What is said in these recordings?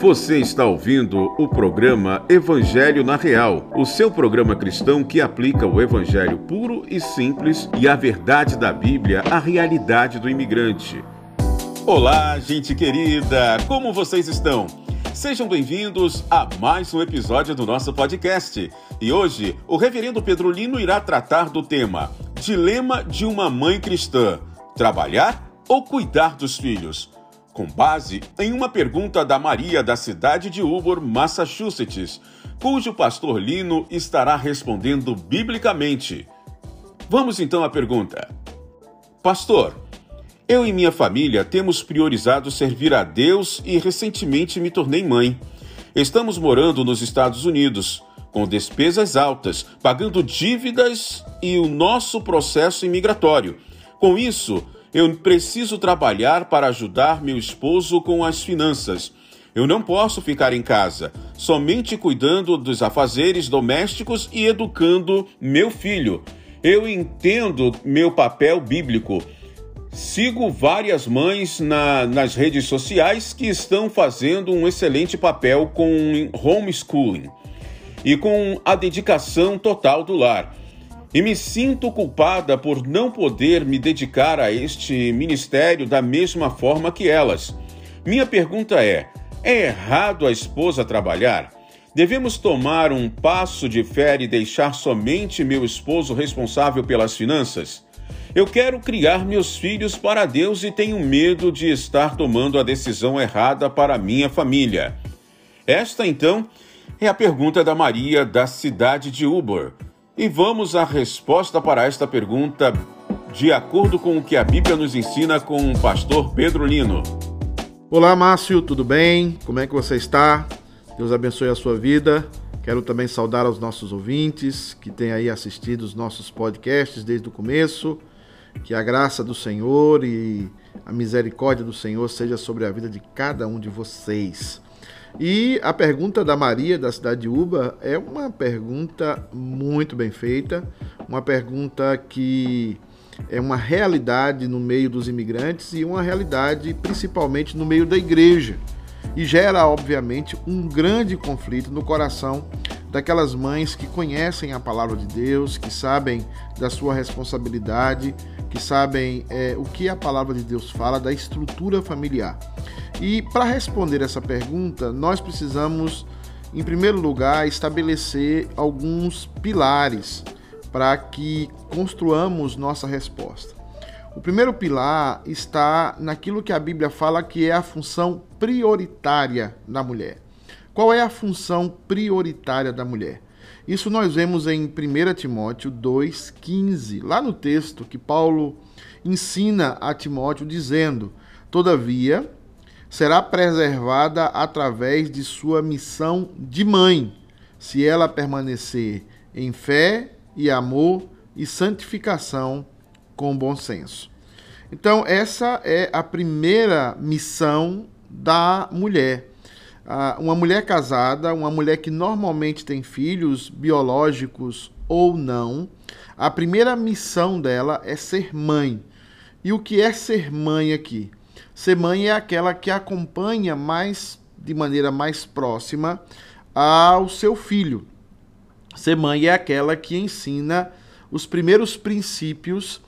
Você está ouvindo o programa Evangelho na Real, o seu programa cristão que aplica o evangelho puro e simples e a verdade da Bíblia à realidade do imigrante. Olá, gente querida, como vocês estão? Sejam bem-vindos a mais um episódio do nosso podcast. E hoje, o reverendo Pedro Lino irá tratar do tema Dilema de uma mãe cristã: trabalhar ou cuidar dos filhos? Com base em uma pergunta da Maria da cidade de Ubor, Massachusetts, cujo pastor Lino estará respondendo biblicamente. Vamos então à pergunta. Pastor, eu e minha família temos priorizado servir a Deus e recentemente me tornei mãe. Estamos morando nos Estados Unidos, com despesas altas, pagando dívidas e o nosso processo imigratório. Com isso, eu preciso trabalhar para ajudar meu esposo com as finanças. Eu não posso ficar em casa, somente cuidando dos afazeres domésticos e educando meu filho. Eu entendo meu papel bíblico. Sigo várias mães na, nas redes sociais que estão fazendo um excelente papel com homeschooling e com a dedicação total do lar e me sinto culpada por não poder me dedicar a este ministério da mesma forma que elas. Minha pergunta é: é errado a esposa trabalhar? Devemos tomar um passo de fé e deixar somente meu esposo responsável pelas finanças? Eu quero criar meus filhos para Deus e tenho medo de estar tomando a decisão errada para minha família. Esta, então, é a pergunta da Maria da cidade de Uber. E vamos à resposta para esta pergunta, de acordo com o que a Bíblia nos ensina com o pastor Pedro Lino. Olá, Márcio, tudo bem? Como é que você está? Deus abençoe a sua vida. Quero também saudar aos nossos ouvintes que têm aí assistido os nossos podcasts desde o começo. Que a graça do Senhor e a misericórdia do Senhor seja sobre a vida de cada um de vocês. E a pergunta da Maria, da cidade de Uba, é uma pergunta muito bem feita, uma pergunta que é uma realidade no meio dos imigrantes e uma realidade principalmente no meio da igreja. E gera, obviamente, um grande conflito no coração daquelas mães que conhecem a palavra de Deus, que sabem da sua responsabilidade, que sabem é, o que a palavra de Deus fala da estrutura familiar. E para responder essa pergunta, nós precisamos, em primeiro lugar, estabelecer alguns pilares para que construamos nossa resposta. O primeiro pilar está naquilo que a Bíblia fala que é a função prioritária da mulher. Qual é a função prioritária da mulher? Isso nós vemos em 1 Timóteo 2,15, lá no texto que Paulo ensina a Timóteo, dizendo: Todavia, será preservada através de sua missão de mãe, se ela permanecer em fé e amor e santificação com bom senso. Então, essa é a primeira missão da mulher. Uma mulher casada, uma mulher que normalmente tem filhos biológicos ou não, a primeira missão dela é ser mãe. E o que é ser mãe aqui? Ser mãe é aquela que acompanha mais de maneira mais próxima ao seu filho. Ser mãe é aquela que ensina os primeiros princípios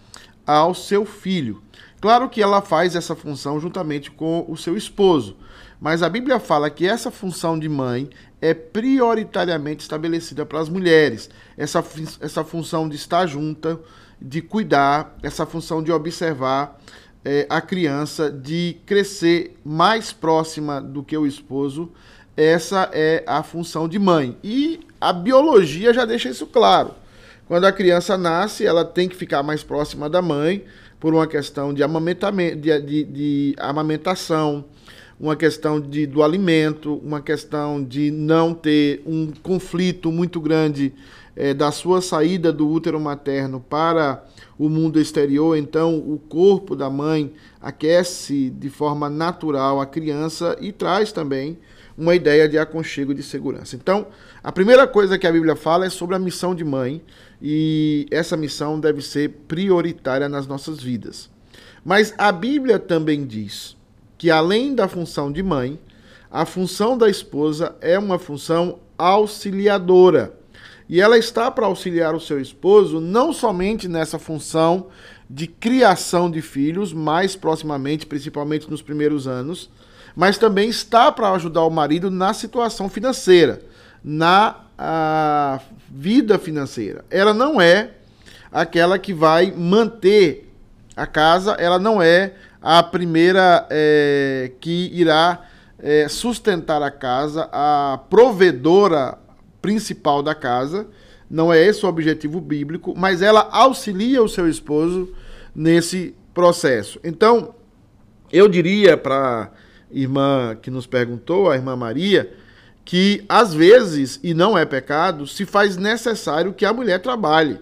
ao seu filho. Claro que ela faz essa função juntamente com o seu esposo, mas a Bíblia fala que essa função de mãe é prioritariamente estabelecida para as mulheres. Essa, essa função de estar junta, de cuidar, essa função de observar é, a criança de crescer mais próxima do que o esposo, essa é a função de mãe. E a biologia já deixa isso claro. Quando a criança nasce, ela tem que ficar mais próxima da mãe por uma questão de, amamentamento, de, de, de amamentação, uma questão de, do alimento, uma questão de não ter um conflito muito grande é, da sua saída do útero materno para o mundo exterior, então o corpo da mãe aquece de forma natural a criança e traz também uma ideia de aconchego de segurança. Então, a primeira coisa que a Bíblia fala é sobre a missão de mãe e essa missão deve ser prioritária nas nossas vidas. Mas a Bíblia também diz que além da função de mãe, a função da esposa é uma função auxiliadora. E ela está para auxiliar o seu esposo não somente nessa função de criação de filhos, mais proximamente, principalmente nos primeiros anos, mas também está para ajudar o marido na situação financeira, na vida financeira. Ela não é aquela que vai manter a casa, ela não é a primeira é, que irá é, sustentar a casa, a provedora principal da casa. Não é esse o objetivo bíblico, mas ela auxilia o seu esposo nesse processo. Então, eu diria para irmã que nos perguntou, a irmã Maria, que às vezes, e não é pecado, se faz necessário que a mulher trabalhe.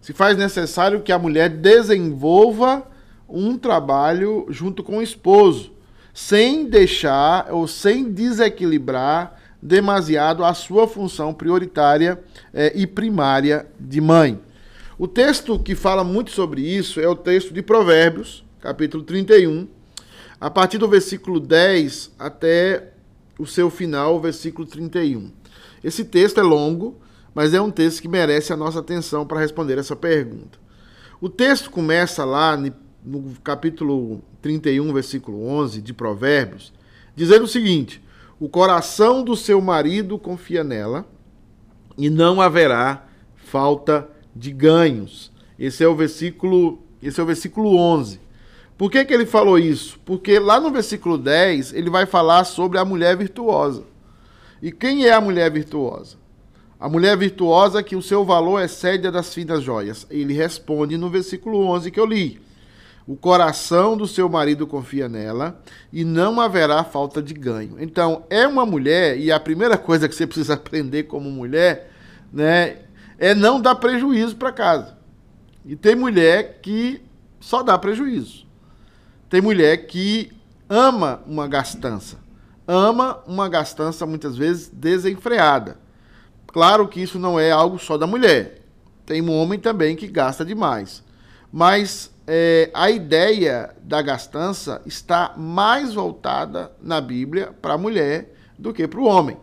Se faz necessário que a mulher desenvolva um trabalho junto com o esposo, sem deixar ou sem desequilibrar demasiado a sua função prioritária é, e primária de mãe. O texto que fala muito sobre isso é o texto de Provérbios, capítulo 31, a partir do versículo 10 até o seu final, o versículo 31. Esse texto é longo, mas é um texto que merece a nossa atenção para responder essa pergunta. O texto começa lá no capítulo 31, versículo 11 de Provérbios, dizendo o seguinte: O coração do seu marido confia nela, e não haverá falta de ganhos. Esse é o versículo, esse é o versículo 11. Por que, que ele falou isso? Porque lá no versículo 10 ele vai falar sobre a mulher virtuosa. E quem é a mulher virtuosa? A mulher virtuosa que o seu valor excede a das finas joias. Ele responde no versículo 11 que eu li. O coração do seu marido confia nela e não haverá falta de ganho. Então, é uma mulher, e a primeira coisa que você precisa aprender como mulher, né, é não dar prejuízo para casa. E tem mulher que só dá prejuízo. Tem mulher que ama uma gastança. Ama uma gastança muitas vezes desenfreada. Claro que isso não é algo só da mulher. Tem um homem também que gasta demais. Mas é, a ideia da gastança está mais voltada na Bíblia para a mulher do que para o homem.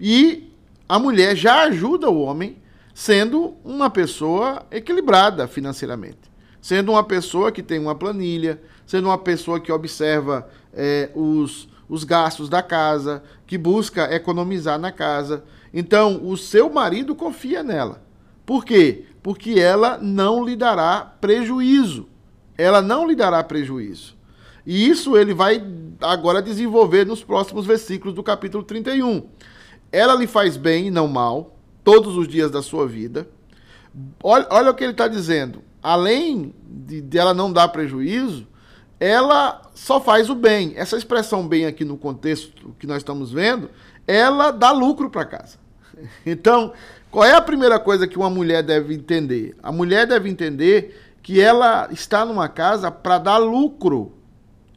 E a mulher já ajuda o homem sendo uma pessoa equilibrada financeiramente, sendo uma pessoa que tem uma planilha, sendo uma pessoa que observa é, os, os gastos da casa, que busca economizar na casa. Então, o seu marido confia nela. Por quê? Porque ela não lhe dará prejuízo. Ela não lhe dará prejuízo. E isso ele vai agora desenvolver nos próximos versículos do capítulo 31. Ela lhe faz bem e não mal todos os dias da sua vida. Olha, olha o que ele está dizendo. Além de, de ela não dar prejuízo, ela só faz o bem. Essa expressão bem aqui no contexto que nós estamos vendo, ela dá lucro para casa. Então, qual é a primeira coisa que uma mulher deve entender? A mulher deve entender que ela está numa casa para dar lucro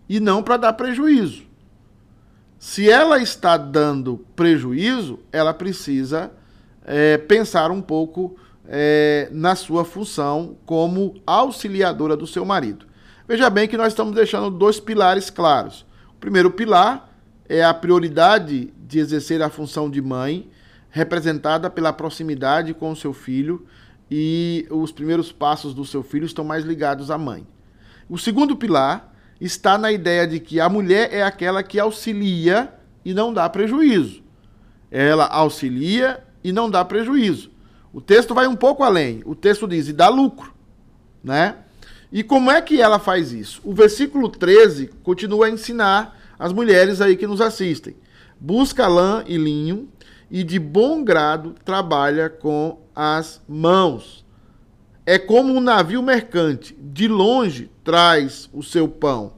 e não para dar prejuízo. Se ela está dando prejuízo, ela precisa é, pensar um pouco é, na sua função como auxiliadora do seu marido. Veja bem que nós estamos deixando dois pilares claros. O primeiro pilar é a prioridade de exercer a função de mãe, representada pela proximidade com o seu filho, e os primeiros passos do seu filho estão mais ligados à mãe. O segundo pilar está na ideia de que a mulher é aquela que auxilia e não dá prejuízo. Ela auxilia e não dá prejuízo. O texto vai um pouco além. O texto diz: e dá lucro, né? E como é que ela faz isso? O versículo 13 continua a ensinar as mulheres aí que nos assistem. Busca lã e linho e de bom grado trabalha com as mãos. É como um navio mercante, de longe traz o seu pão.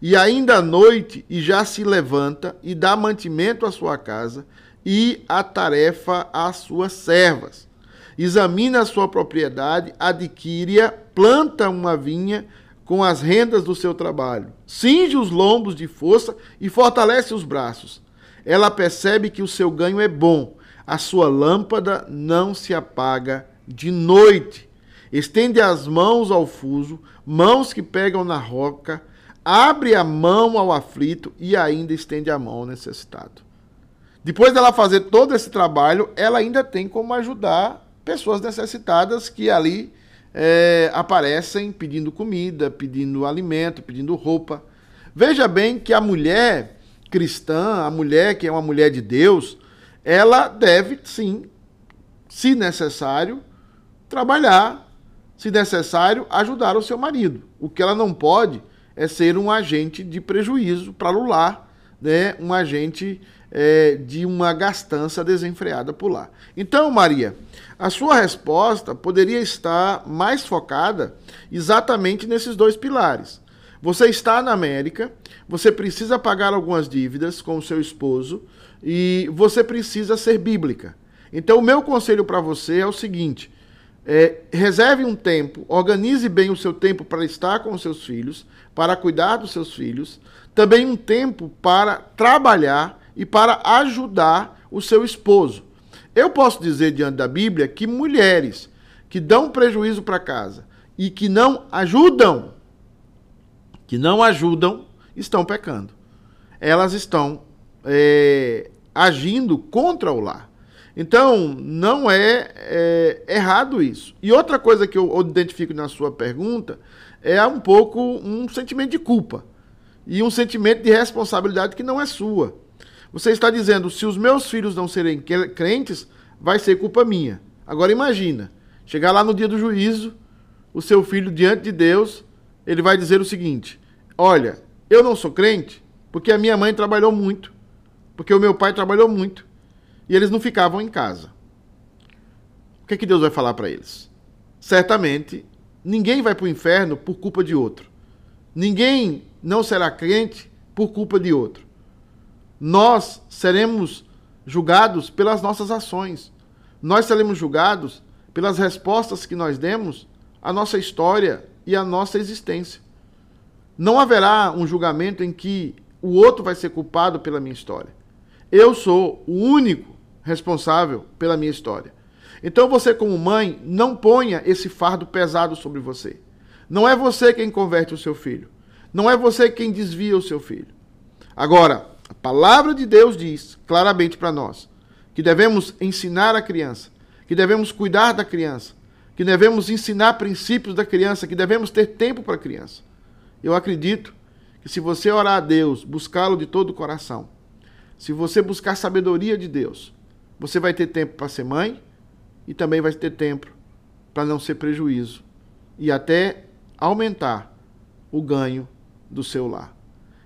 E ainda à noite e já se levanta e dá mantimento à sua casa e a tarefa às suas servas. Examina a sua propriedade, adquire-a, planta uma vinha com as rendas do seu trabalho. Cinge os lombos de força e fortalece os braços. Ela percebe que o seu ganho é bom, a sua lâmpada não se apaga de noite. Estende as mãos ao fuso, mãos que pegam na roca, abre a mão ao aflito e ainda estende a mão ao necessitado. Depois dela fazer todo esse trabalho, ela ainda tem como ajudar pessoas necessitadas que ali é, aparecem pedindo comida, pedindo alimento, pedindo roupa. Veja bem que a mulher cristã, a mulher que é uma mulher de Deus, ela deve sim, se necessário, trabalhar, se necessário, ajudar o seu marido. O que ela não pode é ser um agente de prejuízo para o lar, né? um agente é, de uma gastança desenfreada por lá. Então, Maria, a sua resposta poderia estar mais focada exatamente nesses dois pilares. Você está na América, você precisa pagar algumas dívidas com o seu esposo e você precisa ser bíblica. Então, o meu conselho para você é o seguinte: é, reserve um tempo, organize bem o seu tempo para estar com os seus filhos, para cuidar dos seus filhos, também um tempo para trabalhar e para ajudar o seu esposo. Eu posso dizer diante da Bíblia que mulheres que dão prejuízo para casa e que não ajudam, que não ajudam, estão pecando. Elas estão é, agindo contra o lar. Então, não é, é, errado isso. E outra coisa que eu identifico na sua pergunta é um pouco um sentimento de culpa e um sentimento de responsabilidade que não é sua. Você está dizendo, se os meus filhos não serem crentes, vai ser culpa minha. Agora imagina, chegar lá no dia do juízo, o seu filho diante de Deus, ele vai dizer o seguinte: Olha, eu não sou crente porque a minha mãe trabalhou muito, porque o meu pai trabalhou muito, e eles não ficavam em casa. O que, é que Deus vai falar para eles? Certamente, ninguém vai para o inferno por culpa de outro. Ninguém não será crente por culpa de outro nós seremos julgados pelas nossas ações. Nós seremos julgados pelas respostas que nós demos à nossa história e à nossa existência. Não haverá um julgamento em que o outro vai ser culpado pela minha história. Eu sou o único responsável pela minha história. Então você, como mãe, não ponha esse fardo pesado sobre você. Não é você quem converte o seu filho. Não é você quem desvia o seu filho. Agora, a palavra de Deus diz claramente para nós que devemos ensinar a criança, que devemos cuidar da criança, que devemos ensinar princípios da criança, que devemos ter tempo para a criança. Eu acredito que se você orar a Deus, buscá-lo de todo o coração, se você buscar sabedoria de Deus, você vai ter tempo para ser mãe e também vai ter tempo para não ser prejuízo e até aumentar o ganho do seu lar.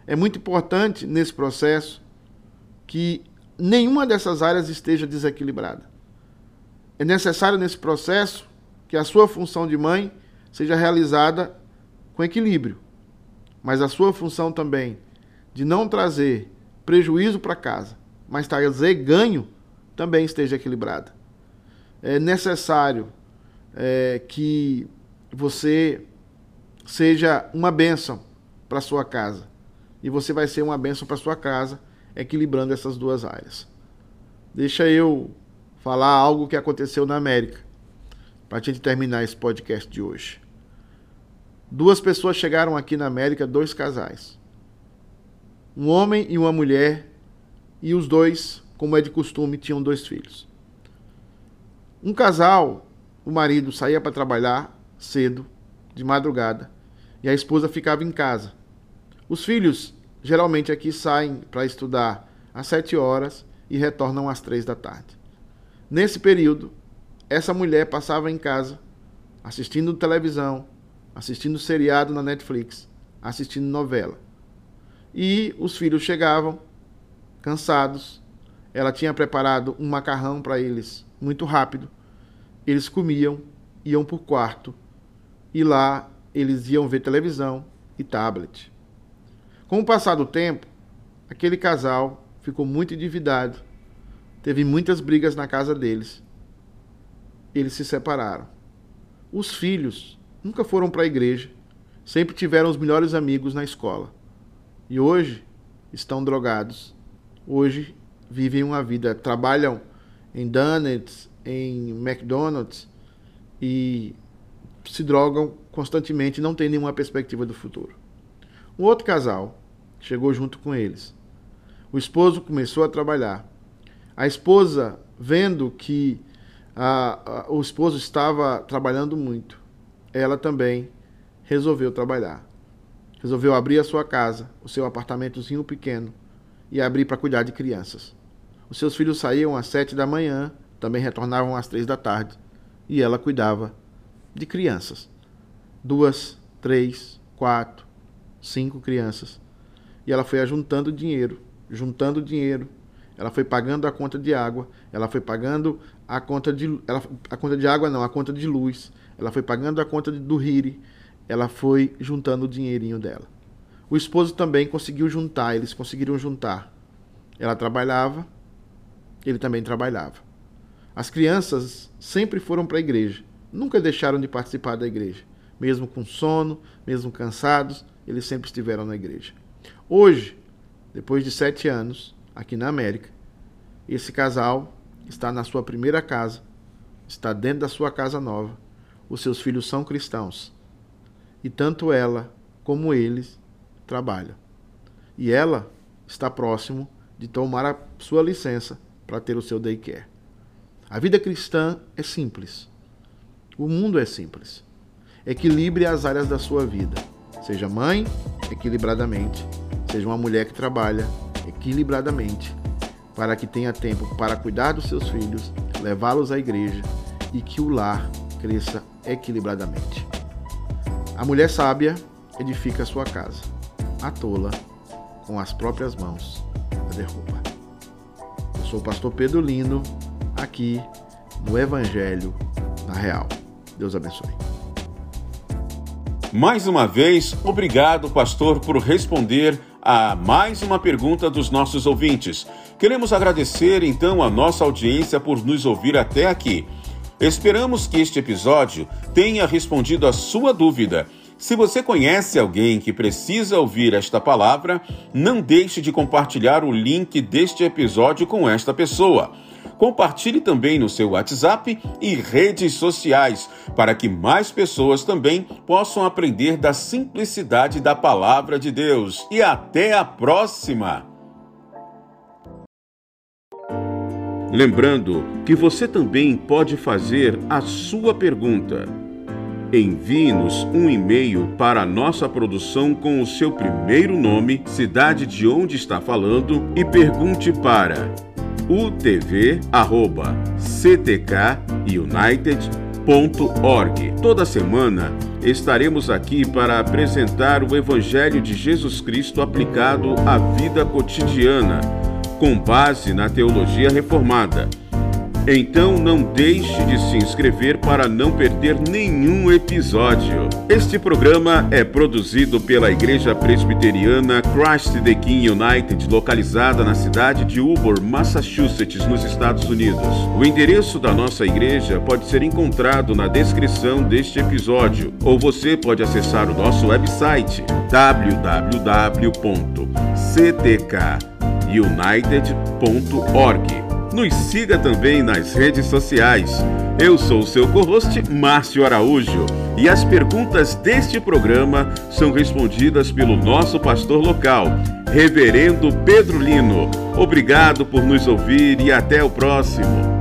É muito importante nesse processo que nenhuma dessas áreas esteja desequilibrada. É necessário nesse processo que a sua função de mãe seja realizada com equilíbrio, mas a sua função também de não trazer prejuízo para casa, mas trazer ganho, também esteja equilibrada. É necessário é, que você seja uma bênção para sua casa e você vai ser uma bênção para sua casa, equilibrando essas duas áreas. Deixa eu falar algo que aconteceu na América, para a gente terminar esse podcast de hoje. Duas pessoas chegaram aqui na América, dois casais. Um homem e uma mulher, e os dois, como é de costume, tinham dois filhos. Um casal, o marido saía para trabalhar cedo, de madrugada, e a esposa ficava em casa os filhos geralmente aqui saem para estudar às sete horas e retornam às três da tarde. Nesse período, essa mulher passava em casa assistindo televisão, assistindo seriado na Netflix, assistindo novela. E os filhos chegavam cansados. Ela tinha preparado um macarrão para eles muito rápido. Eles comiam, iam para o quarto e lá eles iam ver televisão e tablet. Com o passar do tempo, aquele casal ficou muito endividado, teve muitas brigas na casa deles. Eles se separaram. Os filhos nunca foram para a igreja, sempre tiveram os melhores amigos na escola. E hoje estão drogados. Hoje vivem uma vida, trabalham em donuts, em McDonald's e se drogam constantemente, não têm nenhuma perspectiva do futuro. Um outro casal chegou junto com eles. O esposo começou a trabalhar. A esposa, vendo que a, a, o esposo estava trabalhando muito, ela também resolveu trabalhar. Resolveu abrir a sua casa, o seu apartamentozinho pequeno, e abrir para cuidar de crianças. Os seus filhos saíam às sete da manhã, também retornavam às três da tarde, e ela cuidava de crianças. Duas, três, quatro, cinco crianças. E ela foi ajuntando dinheiro, juntando dinheiro. Ela foi pagando a conta de água, ela foi pagando a conta de ela, a conta de água não, a conta de luz. Ela foi pagando a conta do Riri. Ela foi juntando o dinheirinho dela. O esposo também conseguiu juntar, eles conseguiram juntar. Ela trabalhava, ele também trabalhava. As crianças sempre foram para a igreja, nunca deixaram de participar da igreja. Mesmo com sono, mesmo cansados, eles sempre estiveram na igreja. Hoje, depois de sete anos, aqui na América, esse casal está na sua primeira casa, está dentro da sua casa nova. Os seus filhos são cristãos. E tanto ela como eles trabalham. E ela está próximo de tomar a sua licença para ter o seu daycare. A vida cristã é simples. O mundo é simples. Equilibre as áreas da sua vida. Seja mãe, equilibradamente. Seja uma mulher que trabalha equilibradamente, para que tenha tempo para cuidar dos seus filhos, levá-los à igreja e que o lar cresça equilibradamente. A mulher sábia edifica a sua casa. A tola, com as próprias mãos, a derruba. Eu sou o pastor Pedro Lino, aqui no Evangelho na Real. Deus abençoe. Mais uma vez, obrigado, pastor, por responder a mais uma pergunta dos nossos ouvintes. Queremos agradecer então a nossa audiência por nos ouvir até aqui. Esperamos que este episódio tenha respondido a sua dúvida. Se você conhece alguém que precisa ouvir esta palavra, não deixe de compartilhar o link deste episódio com esta pessoa. Compartilhe também no seu WhatsApp e redes sociais para que mais pessoas também possam aprender da simplicidade da palavra de Deus. E até a próxima! Lembrando que você também pode fazer a sua pergunta. Envie-nos um e-mail para a nossa produção com o seu primeiro nome, cidade de onde está falando e pergunte para utv@ctkunited.org. Toda semana estaremos aqui para apresentar o evangelho de Jesus Cristo aplicado à vida cotidiana, com base na teologia reformada então não deixe de se inscrever para não perder nenhum episódio. Este programa é produzido pela Igreja Presbiteriana Christ the King United, localizada na cidade de Ubor, Massachusetts, nos Estados Unidos. O endereço da nossa igreja pode ser encontrado na descrição deste episódio, ou você pode acessar o nosso website www.ctkunited.org. Nos siga também nas redes sociais. Eu sou o seu co-host, Márcio Araújo, e as perguntas deste programa são respondidas pelo nosso pastor local, Reverendo Pedro Lino. Obrigado por nos ouvir e até o próximo.